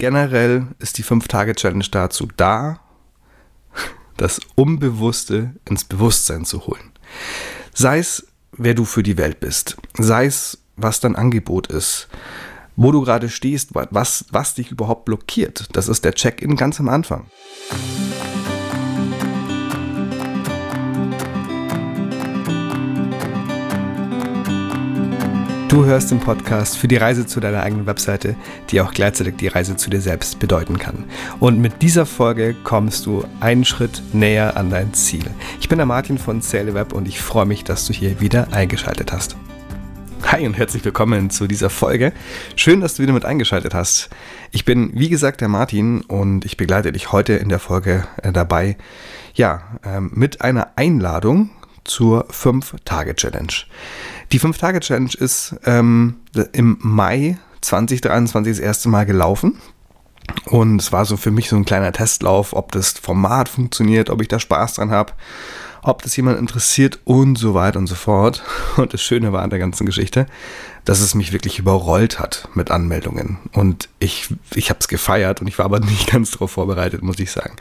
generell ist die 5-Tage-Challenge dazu da, das Unbewusste ins Bewusstsein zu holen. Sei es, wer du für die Welt bist, sei es, was dein Angebot ist, wo du gerade stehst, was, was dich überhaupt blockiert. Das ist der Check-in ganz am Anfang. Du hörst den Podcast für die Reise zu deiner eigenen Webseite, die auch gleichzeitig die Reise zu dir selbst bedeuten kann. Und mit dieser Folge kommst du einen Schritt näher an dein Ziel. Ich bin der Martin von Web und ich freue mich, dass du hier wieder eingeschaltet hast. Hi und herzlich willkommen zu dieser Folge. Schön, dass du wieder mit eingeschaltet hast. Ich bin, wie gesagt, der Martin und ich begleite dich heute in der Folge äh, dabei, ja, ähm, mit einer Einladung zur 5-Tage-Challenge. Die 5-Tage-Challenge ist ähm, im Mai 2023 das erste Mal gelaufen. Und es war so für mich so ein kleiner Testlauf, ob das Format funktioniert, ob ich da Spaß dran habe ob das jemand interessiert und so weiter und so fort. Und das Schöne war an der ganzen Geschichte, dass es mich wirklich überrollt hat mit Anmeldungen. Und ich, ich habe es gefeiert und ich war aber nicht ganz darauf vorbereitet, muss ich sagen.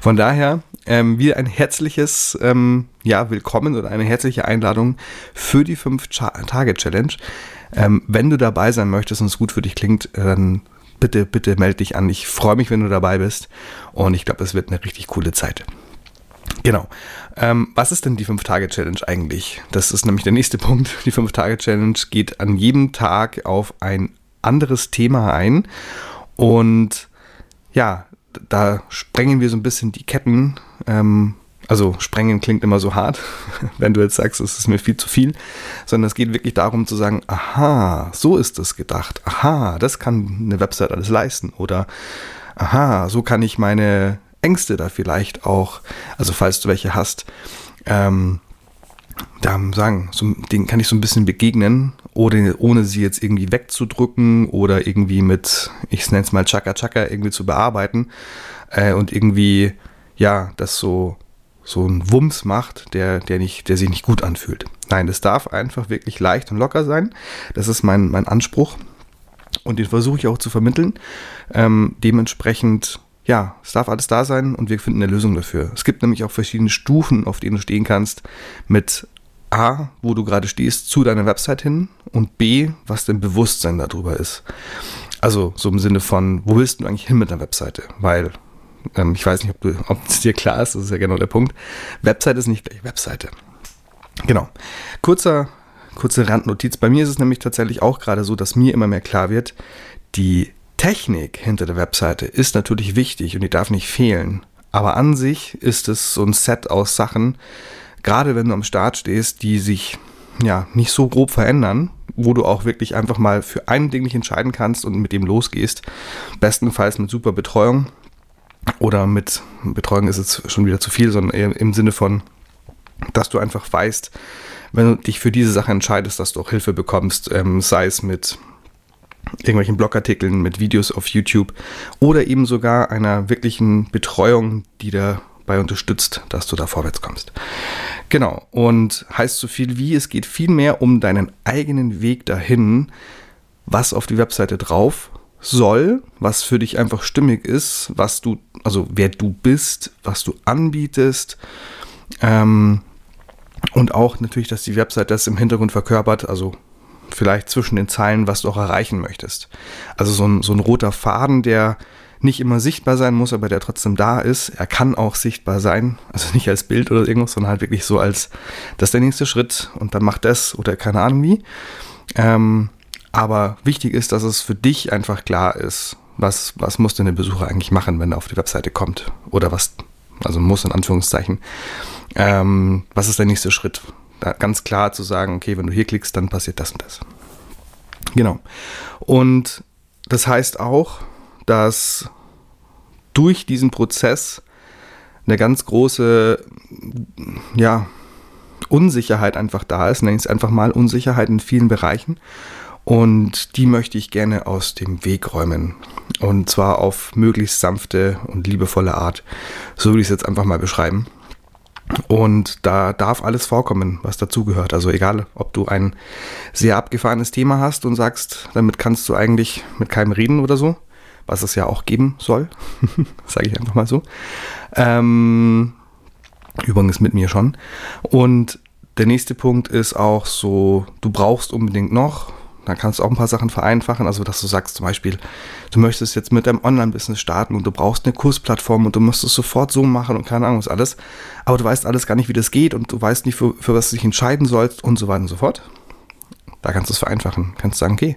Von daher ähm, wieder ein herzliches ähm, ja, Willkommen oder eine herzliche Einladung für die 5-Tage-Challenge. Ähm, wenn du dabei sein möchtest und es gut für dich klingt, dann bitte, bitte melde dich an. Ich freue mich, wenn du dabei bist und ich glaube, es wird eine richtig coole Zeit. Genau. Ähm, was ist denn die 5-Tage-Challenge eigentlich? Das ist nämlich der nächste Punkt. Die 5-Tage-Challenge geht an jedem Tag auf ein anderes Thema ein. Und ja, da sprengen wir so ein bisschen die Ketten. Ähm, also sprengen klingt immer so hart, wenn du jetzt sagst, es ist mir viel zu viel, sondern es geht wirklich darum zu sagen, aha, so ist es gedacht. Aha, das kann eine Website alles leisten. Oder aha, so kann ich meine Ängste da vielleicht auch, also falls du welche hast, ähm, da sagen, so, denen kann ich so ein bisschen begegnen, ohne, ohne sie jetzt irgendwie wegzudrücken oder irgendwie mit, ich nenne es mal Chaka Chaka, irgendwie zu bearbeiten äh, und irgendwie, ja, das so, so ein Wumms macht, der, der, nicht, der sich nicht gut anfühlt. Nein, es darf einfach wirklich leicht und locker sein. Das ist mein, mein Anspruch und den versuche ich auch zu vermitteln. Ähm, dementsprechend ja, es darf alles da sein und wir finden eine Lösung dafür. Es gibt nämlich auch verschiedene Stufen, auf denen du stehen kannst, mit A, wo du gerade stehst, zu deiner Website hin und B, was dein Bewusstsein darüber ist. Also so im Sinne von, wo willst du eigentlich hin mit der Webseite? Weil ähm, ich weiß nicht, ob, du, ob es dir klar ist, das ist ja genau der Punkt. Website ist nicht gleich Webseite. Genau. Kurzer, kurze Randnotiz. Bei mir ist es nämlich tatsächlich auch gerade so, dass mir immer mehr klar wird, die Technik hinter der Webseite ist natürlich wichtig und die darf nicht fehlen. Aber an sich ist es so ein Set aus Sachen, gerade wenn du am Start stehst, die sich ja nicht so grob verändern, wo du auch wirklich einfach mal für ein Ding nicht entscheiden kannst und mit dem losgehst. Bestenfalls mit super Betreuung oder mit Betreuung ist jetzt schon wieder zu viel, sondern im Sinne von, dass du einfach weißt, wenn du dich für diese Sache entscheidest, dass du auch Hilfe bekommst, ähm, sei es mit irgendwelchen Blogartikeln, mit Videos auf YouTube oder eben sogar einer wirklichen Betreuung, die dabei unterstützt, dass du da vorwärts kommst. Genau, und heißt so viel wie, es geht viel mehr um deinen eigenen Weg dahin, was auf die Webseite drauf soll, was für dich einfach stimmig ist, was du, also wer du bist, was du anbietest. Ähm, und auch natürlich, dass die Webseite das im Hintergrund verkörpert, also vielleicht zwischen den Zeilen, was du auch erreichen möchtest. Also so ein, so ein roter Faden, der nicht immer sichtbar sein muss, aber der trotzdem da ist. Er kann auch sichtbar sein, also nicht als Bild oder irgendwas, sondern halt wirklich so als, das ist der nächste Schritt und dann macht das oder keine Ahnung wie. Ähm, aber wichtig ist, dass es für dich einfach klar ist, was, was muss denn der Besucher eigentlich machen, wenn er auf die Webseite kommt? Oder was, also muss in Anführungszeichen. Ähm, was ist der nächste Schritt? Ganz klar zu sagen, okay, wenn du hier klickst, dann passiert das und das. Genau. Und das heißt auch, dass durch diesen Prozess eine ganz große, ja, Unsicherheit einfach da ist, nenne ich es einfach mal Unsicherheit in vielen Bereichen. Und die möchte ich gerne aus dem Weg räumen. Und zwar auf möglichst sanfte und liebevolle Art. So würde ich es jetzt einfach mal beschreiben. Und da darf alles vorkommen, was dazugehört. Also egal, ob du ein sehr abgefahrenes Thema hast und sagst, damit kannst du eigentlich mit keinem reden oder so, was es ja auch geben soll, sage ich einfach mal so. Ähm, übrigens mit mir schon. Und der nächste Punkt ist auch so, du brauchst unbedingt noch, da kannst du auch ein paar Sachen vereinfachen, also dass du sagst zum Beispiel, du möchtest jetzt mit deinem Online-Business starten und du brauchst eine Kursplattform und du musst es sofort so machen und keine Ahnung was alles, aber du weißt alles gar nicht, wie das geht und du weißt nicht, für, für was du dich entscheiden sollst und so weiter und so fort. Da kannst du es vereinfachen. Kannst sagen, okay,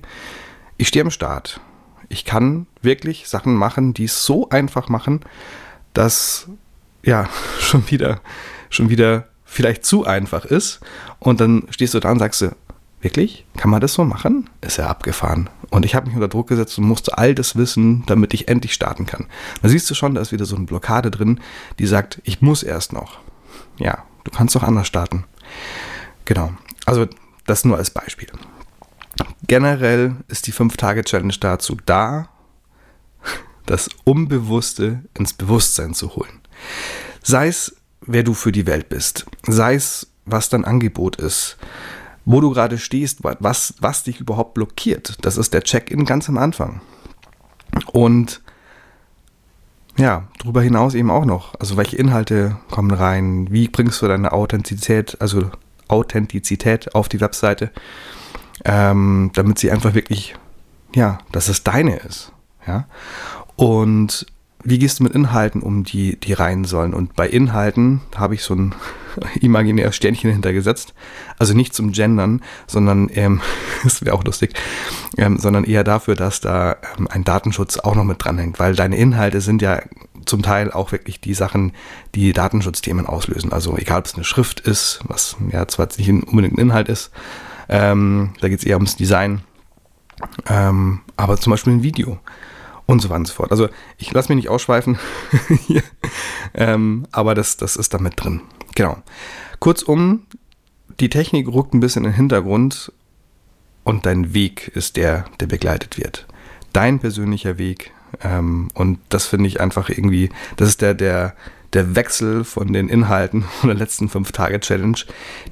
ich stehe am Start. Ich kann wirklich Sachen machen, die es so einfach machen, dass ja schon wieder, schon wieder vielleicht zu einfach ist. Und dann stehst du da und sagst wirklich? Kann man das so machen? Ist ja abgefahren. Und ich habe mich unter Druck gesetzt und musste all das wissen, damit ich endlich starten kann. Da siehst du schon, da ist wieder so eine Blockade drin, die sagt, ich muss erst noch. Ja, du kannst doch anders starten. Genau. Also das nur als Beispiel. Generell ist die 5-Tage-Challenge dazu da, das Unbewusste ins Bewusstsein zu holen. Sei es, wer du für die Welt bist, sei es, was dein Angebot ist, wo du gerade stehst, was, was dich überhaupt blockiert. Das ist der Check-in ganz am Anfang. Und ja, darüber hinaus eben auch noch. Also welche Inhalte kommen rein? Wie bringst du deine Authentizität, also Authentizität auf die Webseite, ähm, damit sie einfach wirklich, ja, dass es deine ist. Ja. Und wie gehst du mit Inhalten um, die, die rein sollen? Und bei Inhalten habe ich so ein imaginäres Sternchen hintergesetzt. Also nicht zum Gendern, sondern, ähm, das wäre auch lustig, ähm, sondern eher dafür, dass da ähm, ein Datenschutz auch noch mit dranhängt, weil deine Inhalte sind ja zum Teil auch wirklich die Sachen, die Datenschutzthemen auslösen. Also egal, ob es eine Schrift ist, was ja zwar nicht unbedingt ein Inhalt ist, ähm, da geht es eher ums Design, ähm, aber zum Beispiel ein Video und so weiter und so fort. Also ich lasse mich nicht ausschweifen, ähm, aber das, das ist da mit drin. Genau. Kurzum, die Technik rückt ein bisschen in den Hintergrund und dein Weg ist der, der begleitet wird. Dein persönlicher Weg, ähm, und das finde ich einfach irgendwie, das ist der, der, der Wechsel von den Inhalten von der letzten 5-Tage-Challenge,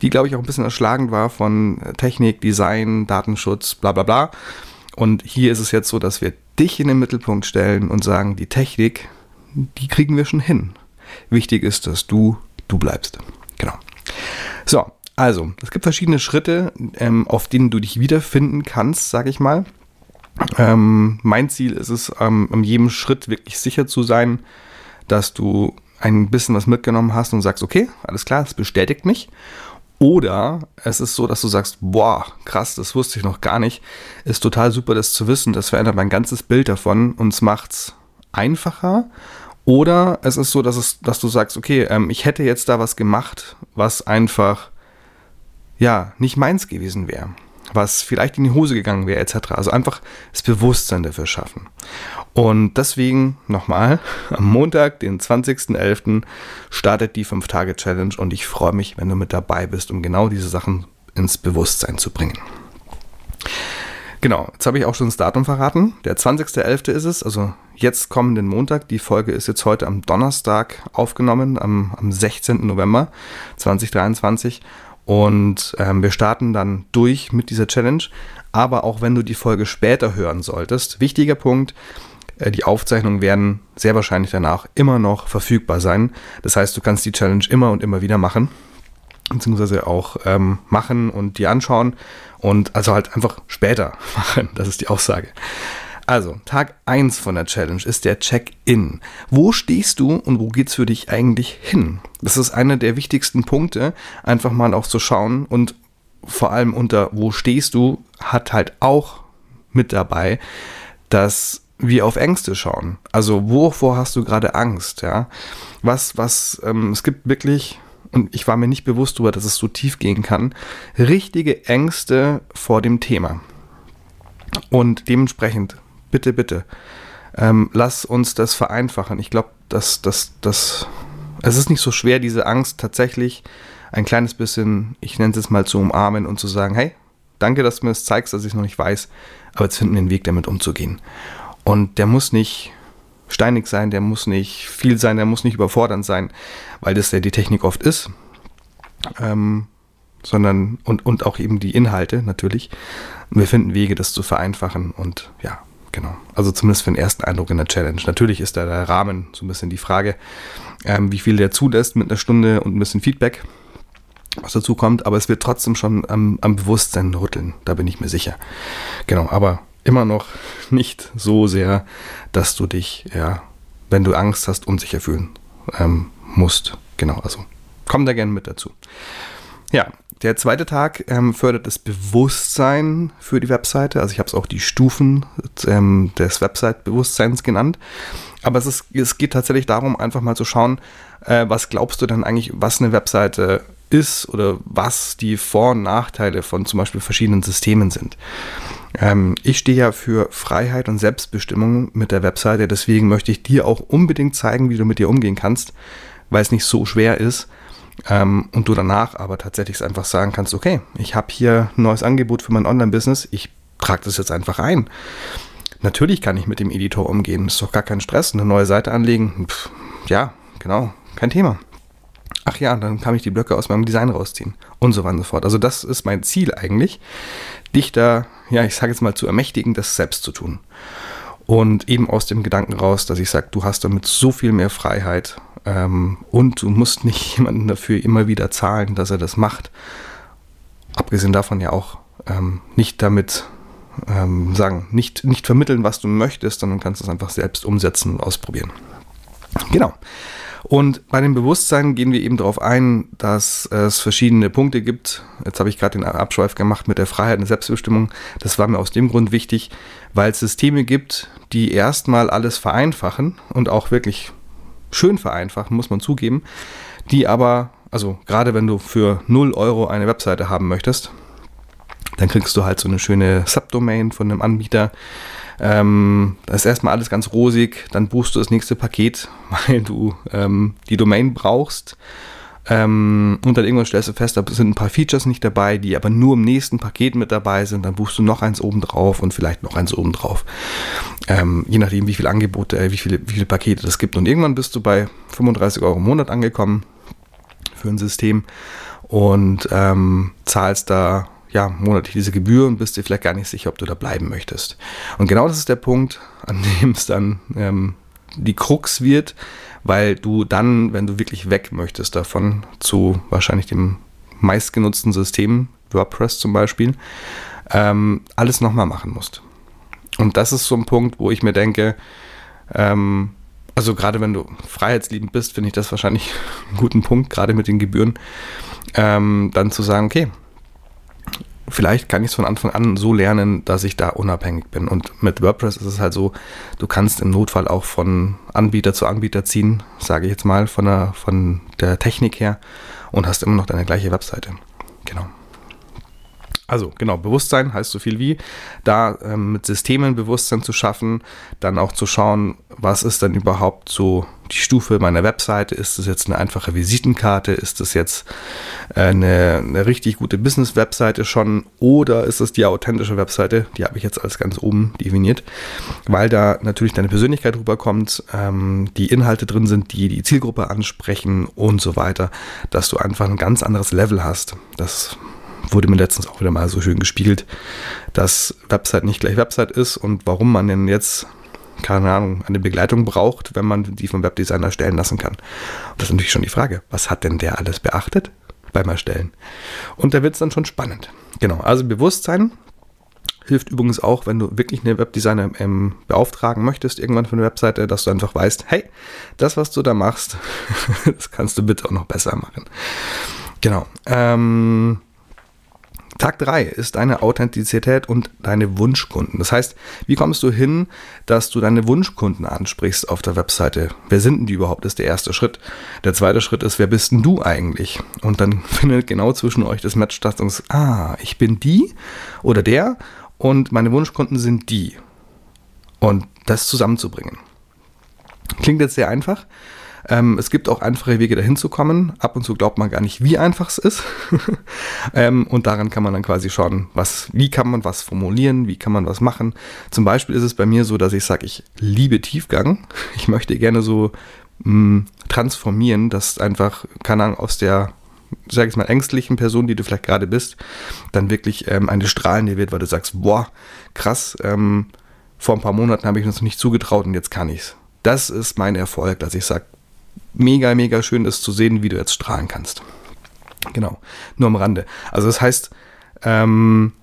die, glaube ich, auch ein bisschen erschlagend war von Technik, Design, Datenschutz, bla bla bla. Und hier ist es jetzt so, dass wir dich in den Mittelpunkt stellen und sagen, die Technik, die kriegen wir schon hin. Wichtig ist, dass du du bleibst. Genau. So, also, es gibt verschiedene Schritte, ähm, auf denen du dich wiederfinden kannst, sage ich mal. Ähm, mein Ziel ist es, ähm, in jedem Schritt wirklich sicher zu sein, dass du ein bisschen was mitgenommen hast und sagst, okay, alles klar, das bestätigt mich. Oder es ist so, dass du sagst, boah, krass, das wusste ich noch gar nicht. Ist total super, das zu wissen. Das verändert mein ganzes Bild davon und es macht es einfacher. Oder es ist so, dass, es, dass du sagst, okay, ähm, ich hätte jetzt da was gemacht, was einfach, ja, nicht meins gewesen wäre was vielleicht in die Hose gegangen wäre, etc. Also einfach das Bewusstsein dafür schaffen. Und deswegen nochmal, am Montag, den 20.11., startet die 5-Tage-Challenge und ich freue mich, wenn du mit dabei bist, um genau diese Sachen ins Bewusstsein zu bringen. Genau, jetzt habe ich auch schon das Datum verraten. Der 20.11. ist es, also jetzt kommenden Montag. Die Folge ist jetzt heute am Donnerstag aufgenommen, am, am 16. November 2023. Und ähm, wir starten dann durch mit dieser Challenge. Aber auch wenn du die Folge später hören solltest, wichtiger Punkt, äh, die Aufzeichnungen werden sehr wahrscheinlich danach immer noch verfügbar sein. Das heißt, du kannst die Challenge immer und immer wieder machen, beziehungsweise auch ähm, machen und die anschauen und also halt einfach später machen. Das ist die Aussage. Also, Tag 1 von der Challenge ist der Check-in. Wo stehst du und wo geht's für dich eigentlich hin? Das ist einer der wichtigsten Punkte, einfach mal auch zu schauen und vor allem unter wo stehst du hat halt auch mit dabei, dass wir auf Ängste schauen. Also wovor hast du gerade Angst? Ja, was was ähm, es gibt wirklich und ich war mir nicht bewusst darüber, dass es so tief gehen kann. Richtige Ängste vor dem Thema. Und dementsprechend bitte, bitte, ähm, lass uns das vereinfachen. Ich glaube, dass das, das, es ist nicht so schwer, diese Angst tatsächlich ein kleines bisschen, ich nenne es jetzt mal zu umarmen und zu sagen, hey, danke, dass du mir das zeigst, dass ich es noch nicht weiß, aber jetzt finden wir einen Weg, damit umzugehen. Und der muss nicht steinig sein, der muss nicht viel sein, der muss nicht überfordernd sein, weil das ja die Technik oft ist. Ähm, sondern und, und auch eben die Inhalte natürlich. Und wir finden Wege, das zu vereinfachen und ja, Genau. Also zumindest für den ersten Eindruck in der Challenge. Natürlich ist da der Rahmen so ein bisschen die Frage, ähm, wie viel der zulässt mit einer Stunde und ein bisschen Feedback, was dazu kommt. Aber es wird trotzdem schon am, am Bewusstsein rütteln. Da bin ich mir sicher. Genau. Aber immer noch nicht so sehr, dass du dich, ja, wenn du Angst hast, unsicher fühlen ähm, musst. Genau. Also komm da gerne mit dazu. Ja, der zweite Tag ähm, fördert das Bewusstsein für die Webseite. Also ich habe es auch die Stufen ähm, des Website-Bewusstseins genannt. Aber es, ist, es geht tatsächlich darum, einfach mal zu schauen, äh, was glaubst du denn eigentlich, was eine Webseite ist oder was die Vor- und Nachteile von zum Beispiel verschiedenen Systemen sind. Ähm, ich stehe ja für Freiheit und Selbstbestimmung mit der Webseite, deswegen möchte ich dir auch unbedingt zeigen, wie du mit dir umgehen kannst, weil es nicht so schwer ist ähm, und du danach aber tatsächlich einfach sagen kannst, okay, ich habe hier ein neues Angebot für mein Online-Business, ich trage das jetzt einfach ein. Natürlich kann ich mit dem Editor umgehen, ist doch gar kein Stress, eine neue Seite anlegen, Pff, ja, genau, kein Thema. Ach ja, dann kann ich die Blöcke aus meinem Design rausziehen und so weiter und so fort. Also das ist mein Ziel eigentlich, dich da, ja, ich sage jetzt mal zu ermächtigen, das selbst zu tun. Und eben aus dem Gedanken raus, dass ich sage, du hast damit so viel mehr Freiheit ähm, und du musst nicht jemanden dafür immer wieder zahlen, dass er das macht. Abgesehen davon ja auch ähm, nicht damit ähm, sagen, nicht, nicht vermitteln, was du möchtest, sondern kannst es einfach selbst umsetzen und ausprobieren. Genau. Und bei dem Bewusstsein gehen wir eben darauf ein, dass es verschiedene Punkte gibt. Jetzt habe ich gerade den Abschweif gemacht mit der Freiheit und der Selbstbestimmung. Das war mir aus dem Grund wichtig, weil es Systeme gibt, die erstmal alles vereinfachen und auch wirklich schön vereinfachen, muss man zugeben, die aber, also gerade wenn du für 0 Euro eine Webseite haben möchtest, dann kriegst du halt so eine schöne Subdomain von einem Anbieter. Ähm, das ist erstmal alles ganz rosig, dann buchst du das nächste Paket, weil du ähm, die Domain brauchst ähm, und dann irgendwann stellst du fest, da sind ein paar Features nicht dabei, die aber nur im nächsten Paket mit dabei sind. Dann buchst du noch eins oben drauf und vielleicht noch eins oben drauf. Ähm, je nachdem, wie viele Angebote, äh, wie, viele, wie viele Pakete das gibt. Und irgendwann bist du bei 35 Euro im Monat angekommen für ein System und ähm, zahlst da ja, monatlich diese Gebühr und bist dir vielleicht gar nicht sicher, ob du da bleiben möchtest. Und genau das ist der Punkt, an dem es dann ähm, die Krux wird, weil du dann, wenn du wirklich weg möchtest davon, zu wahrscheinlich dem meistgenutzten System, WordPress zum Beispiel, ähm, alles nochmal machen musst. Und das ist so ein Punkt, wo ich mir denke, ähm, also gerade wenn du freiheitsliebend bist, finde ich das wahrscheinlich einen guten Punkt, gerade mit den Gebühren, ähm, dann zu sagen, okay, vielleicht kann ich es von Anfang an so lernen, dass ich da unabhängig bin. Und mit WordPress ist es halt so, du kannst im Notfall auch von Anbieter zu Anbieter ziehen, sage ich jetzt mal, von der, von der Technik her und hast immer noch deine gleiche Webseite. Genau. Also genau, Bewusstsein heißt so viel wie, da ähm, mit Systemen Bewusstsein zu schaffen, dann auch zu schauen, was ist dann überhaupt so die Stufe meiner Webseite. Ist das jetzt eine einfache Visitenkarte? Ist das jetzt äh, eine, eine richtig gute Business-Webseite schon? Oder ist es die authentische Webseite? Die habe ich jetzt als ganz oben definiert, weil da natürlich deine Persönlichkeit rüberkommt, ähm, die Inhalte drin sind, die die Zielgruppe ansprechen und so weiter, dass du einfach ein ganz anderes Level hast. Das wurde mir letztens auch wieder mal so schön gespiegelt, dass Website nicht gleich Website ist und warum man denn jetzt, keine Ahnung, eine Begleitung braucht, wenn man die vom Webdesigner erstellen lassen kann. Und das ist natürlich schon die Frage, was hat denn der alles beachtet beim Erstellen? Und da wird es dann schon spannend. Genau, also Bewusstsein hilft übrigens auch, wenn du wirklich eine Webdesigner ähm, beauftragen möchtest, irgendwann für eine Webseite, dass du einfach weißt, hey, das, was du da machst, das kannst du bitte auch noch besser machen. Genau. Ähm, Tag 3 ist deine Authentizität und deine Wunschkunden. Das heißt, wie kommst du hin, dass du deine Wunschkunden ansprichst auf der Webseite? Wer sind denn die überhaupt? Ist der erste Schritt. Der zweite Schritt ist, wer bist denn du eigentlich? Und dann findet genau zwischen euch das Match statt und sagt, ah, ich bin die oder der und meine Wunschkunden sind die. Und das zusammenzubringen. Klingt jetzt sehr einfach, ähm, es gibt auch einfache Wege dahin zu kommen. Ab und zu glaubt man gar nicht, wie einfach es ist. ähm, und daran kann man dann quasi schauen, was, wie kann man was formulieren, wie kann man was machen. Zum Beispiel ist es bei mir so, dass ich sage, ich liebe Tiefgang. Ich möchte gerne so mh, mm, transformieren, dass einfach, keine Ahnung, aus der sag ich mal, ängstlichen Person, die du vielleicht gerade bist, dann wirklich ähm, eine strahlende wird, weil du sagst, boah, krass, ähm, vor ein paar Monaten habe ich mir das nicht zugetraut und jetzt kann ich es. Das ist mein Erfolg, dass ich sage, mega, mega schön ist zu sehen, wie du jetzt strahlen kannst. Genau, nur am Rande. Also das heißt, ähm,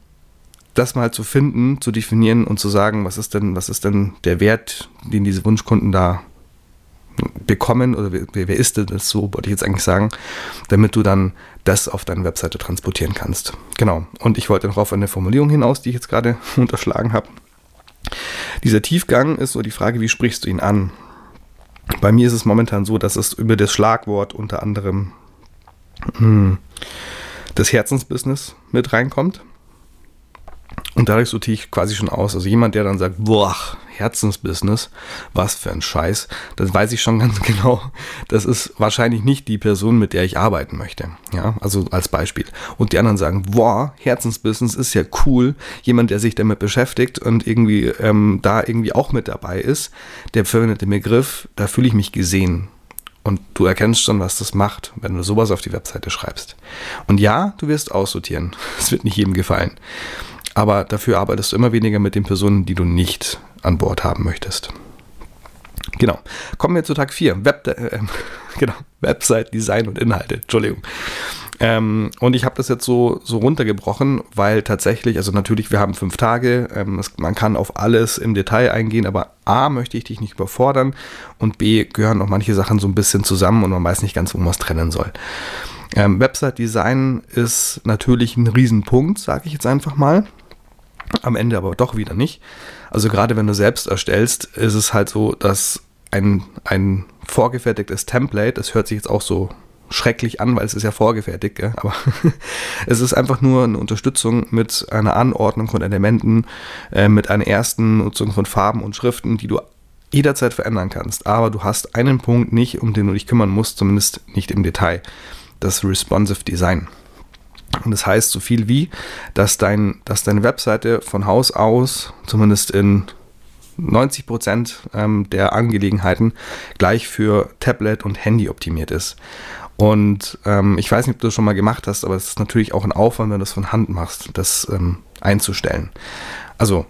das mal zu finden, zu definieren und zu sagen, was ist denn, was ist denn der Wert, den diese Wunschkunden da bekommen oder wer, wer ist denn das so, wollte ich jetzt eigentlich sagen, damit du dann das auf deine Webseite transportieren kannst. Genau. Und ich wollte noch auf eine Formulierung hinaus, die ich jetzt gerade unterschlagen habe. Dieser Tiefgang ist so die Frage, wie sprichst du ihn an? Bei mir ist es momentan so, dass es über das Schlagwort unter anderem mh, hm, das Herzensbusiness mit reinkommt. Und dadurch sortiere ich quasi schon aus. Also jemand, der dann sagt, boah, Herzensbusiness, was für ein Scheiß, das weiß ich schon ganz genau. Das ist wahrscheinlich nicht die Person, mit der ich arbeiten möchte. Ja, also als Beispiel. Und die anderen sagen, boah, Herzensbusiness ist ja cool. Jemand, der sich damit beschäftigt und irgendwie ähm, da irgendwie auch mit dabei ist, der verwendet den Begriff, da fühle ich mich gesehen. Und du erkennst schon, was das macht, wenn du sowas auf die Webseite schreibst. Und ja, du wirst aussortieren. Es wird nicht jedem gefallen aber dafür arbeitest du immer weniger mit den Personen, die du nicht an Bord haben möchtest. Genau. Kommen wir zu Tag 4. Web, äh, genau. Website, Design und Inhalte. Entschuldigung. Ähm, und ich habe das jetzt so, so runtergebrochen, weil tatsächlich, also natürlich, wir haben fünf Tage, ähm, es, man kann auf alles im Detail eingehen, aber A, möchte ich dich nicht überfordern und B, gehören auch manche Sachen so ein bisschen zusammen und man weiß nicht ganz, wo man es trennen soll. Ähm, Website Design ist natürlich ein Riesenpunkt, sage ich jetzt einfach mal am Ende aber doch wieder nicht. Also gerade wenn du selbst erstellst, ist es halt so, dass ein, ein vorgefertigtes Template, das hört sich jetzt auch so schrecklich an, weil es ist ja vorgefertigt, gell? aber es ist einfach nur eine Unterstützung mit einer Anordnung von Elementen, äh, mit einer ersten Nutzung von Farben und Schriften, die du jederzeit verändern kannst. Aber du hast einen Punkt nicht, um den du dich kümmern musst, zumindest nicht im Detail. Das Responsive Design. Und das heißt so viel wie, dass, dein, dass deine Webseite von Haus aus, zumindest in 90 Prozent ähm, der Angelegenheiten, gleich für Tablet und Handy optimiert ist. Und ähm, ich weiß nicht, ob du das schon mal gemacht hast, aber es ist natürlich auch ein Aufwand, wenn du das von Hand machst, das ähm, einzustellen. Also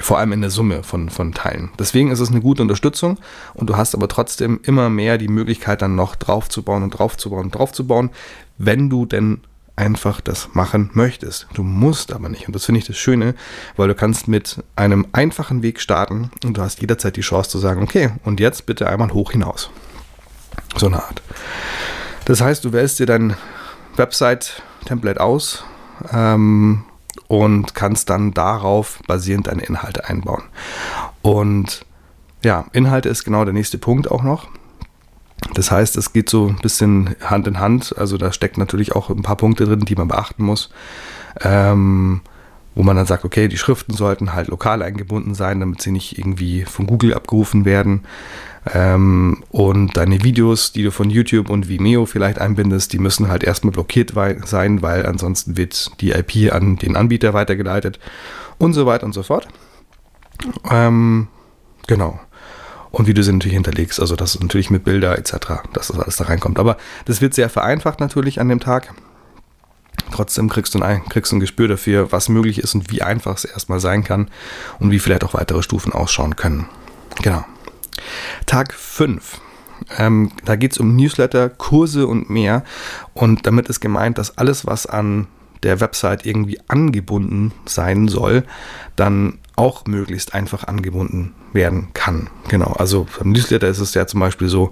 vor allem in der Summe von, von Teilen. Deswegen ist es eine gute Unterstützung und du hast aber trotzdem immer mehr die Möglichkeit, dann noch draufzubauen und draufzubauen und draufzubauen, wenn du denn einfach das machen möchtest. Du musst aber nicht. Und das finde ich das Schöne, weil du kannst mit einem einfachen Weg starten und du hast jederzeit die Chance zu sagen, okay, und jetzt bitte einmal hoch hinaus. So eine Art. Das heißt, du wählst dir dein Website-Template aus ähm, und kannst dann darauf basierend deine Inhalte einbauen. Und ja, Inhalte ist genau der nächste Punkt auch noch. Das heißt, es geht so ein bisschen Hand in Hand. Also da steckt natürlich auch ein paar Punkte drin, die man beachten muss. Ähm, wo man dann sagt, okay, die Schriften sollten halt lokal eingebunden sein, damit sie nicht irgendwie von Google abgerufen werden. Ähm, und deine Videos, die du von YouTube und Vimeo vielleicht einbindest, die müssen halt erstmal blockiert sein, weil ansonsten wird die IP an den Anbieter weitergeleitet und so weiter und so fort. Ähm, genau und wie du sie natürlich hinterlegst. Also das ist natürlich mit Bilder etc., dass das alles da reinkommt. Aber das wird sehr vereinfacht natürlich an dem Tag. Trotzdem kriegst du, ein, kriegst du ein Gespür dafür, was möglich ist und wie einfach es erstmal sein kann und wie vielleicht auch weitere Stufen ausschauen können. Genau. Tag 5. Ähm, da geht es um Newsletter, Kurse und mehr. Und damit ist gemeint, dass alles, was an der Website irgendwie angebunden sein soll, dann auch möglichst einfach angebunden werden kann. Genau, also beim Newsletter ist es ja zum Beispiel so,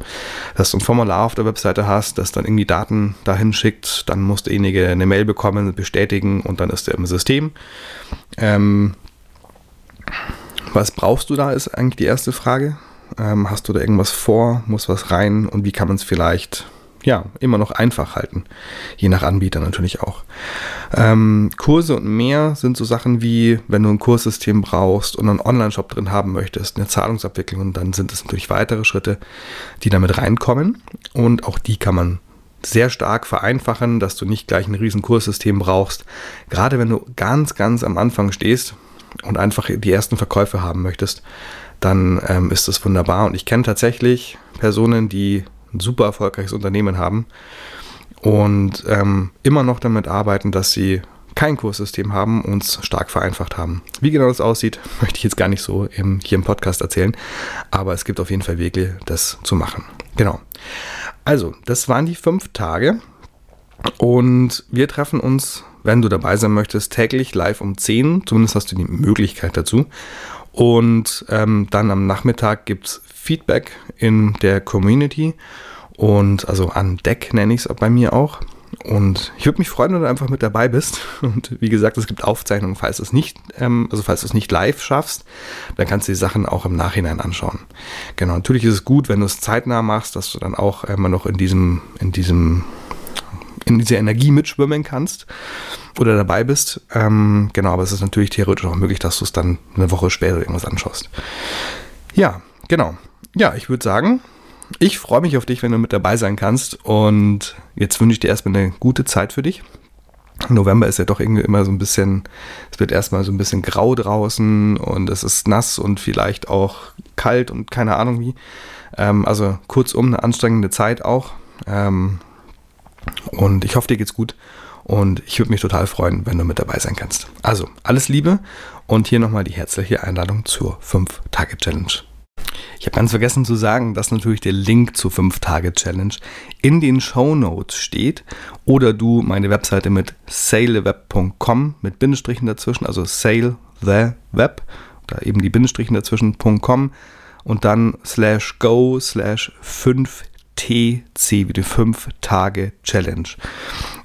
dass du ein Formular auf der Webseite hast, das dann irgendwie Daten dahin schickt, dann muss derjenige eine Mail bekommen, bestätigen und dann ist er im System. Ähm, was brauchst du da, ist eigentlich die erste Frage. Ähm, hast du da irgendwas vor, muss was rein und wie kann man es vielleicht ja, immer noch einfach halten. Je nach Anbieter natürlich auch. Ähm, Kurse und mehr sind so Sachen wie, wenn du ein Kurssystem brauchst und einen Online-Shop drin haben möchtest, eine Zahlungsabwicklung, dann sind es natürlich weitere Schritte, die damit reinkommen. Und auch die kann man sehr stark vereinfachen, dass du nicht gleich ein riesen Kurssystem brauchst. Gerade wenn du ganz, ganz am Anfang stehst und einfach die ersten Verkäufe haben möchtest, dann ähm, ist das wunderbar. Und ich kenne tatsächlich Personen, die ein super erfolgreiches Unternehmen haben und ähm, immer noch damit arbeiten, dass sie kein Kurssystem haben, uns stark vereinfacht haben. Wie genau das aussieht, möchte ich jetzt gar nicht so im, hier im Podcast erzählen, aber es gibt auf jeden Fall Wege, das zu machen. Genau. Also, das waren die fünf Tage und wir treffen uns, wenn du dabei sein möchtest, täglich live um 10. Zumindest hast du die Möglichkeit dazu. Und ähm, dann am Nachmittag gibt es Feedback in der Community und also an Deck nenne ich es bei mir auch. Und ich würde mich freuen, wenn du einfach mit dabei bist. Und wie gesagt, es gibt Aufzeichnungen, falls du es nicht, ähm, also falls du es nicht live schaffst, dann kannst du die Sachen auch im Nachhinein anschauen. Genau, natürlich ist es gut, wenn du es zeitnah machst, dass du dann auch immer noch in diesem, in diesem, in dieser Energie mitschwimmen kannst oder dabei bist. Ähm, genau, aber es ist natürlich theoretisch auch möglich, dass du es dann eine Woche später irgendwas anschaust. Ja, genau. Ja, ich würde sagen, ich freue mich auf dich, wenn du mit dabei sein kannst. Und jetzt wünsche ich dir erstmal eine gute Zeit für dich. November ist ja doch irgendwie immer so ein bisschen, es wird erstmal so ein bisschen grau draußen und es ist nass und vielleicht auch kalt und keine Ahnung wie. Ähm, also kurzum eine anstrengende Zeit auch. Ähm, und ich hoffe, dir geht's gut. Und ich würde mich total freuen, wenn du mit dabei sein kannst. Also, alles Liebe und hier nochmal die herzliche Einladung zur 5-Tage-Challenge. Ich habe ganz vergessen zu sagen, dass natürlich der Link zur 5-Tage-Challenge in den Show Notes steht oder du meine Webseite mit saleweb.com mit Bindestrichen dazwischen, also sale the web, da eben die Bindestrichen dazwischen.com und dann slash go slash 5TC wie die 5-Tage-Challenge.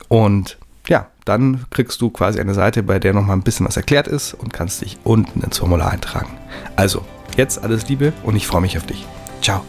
Und ja, dann kriegst du quasi eine Seite, bei der nochmal ein bisschen was erklärt ist und kannst dich unten ins Formular eintragen. Also, Jetzt alles Liebe und ich freue mich auf dich. Ciao.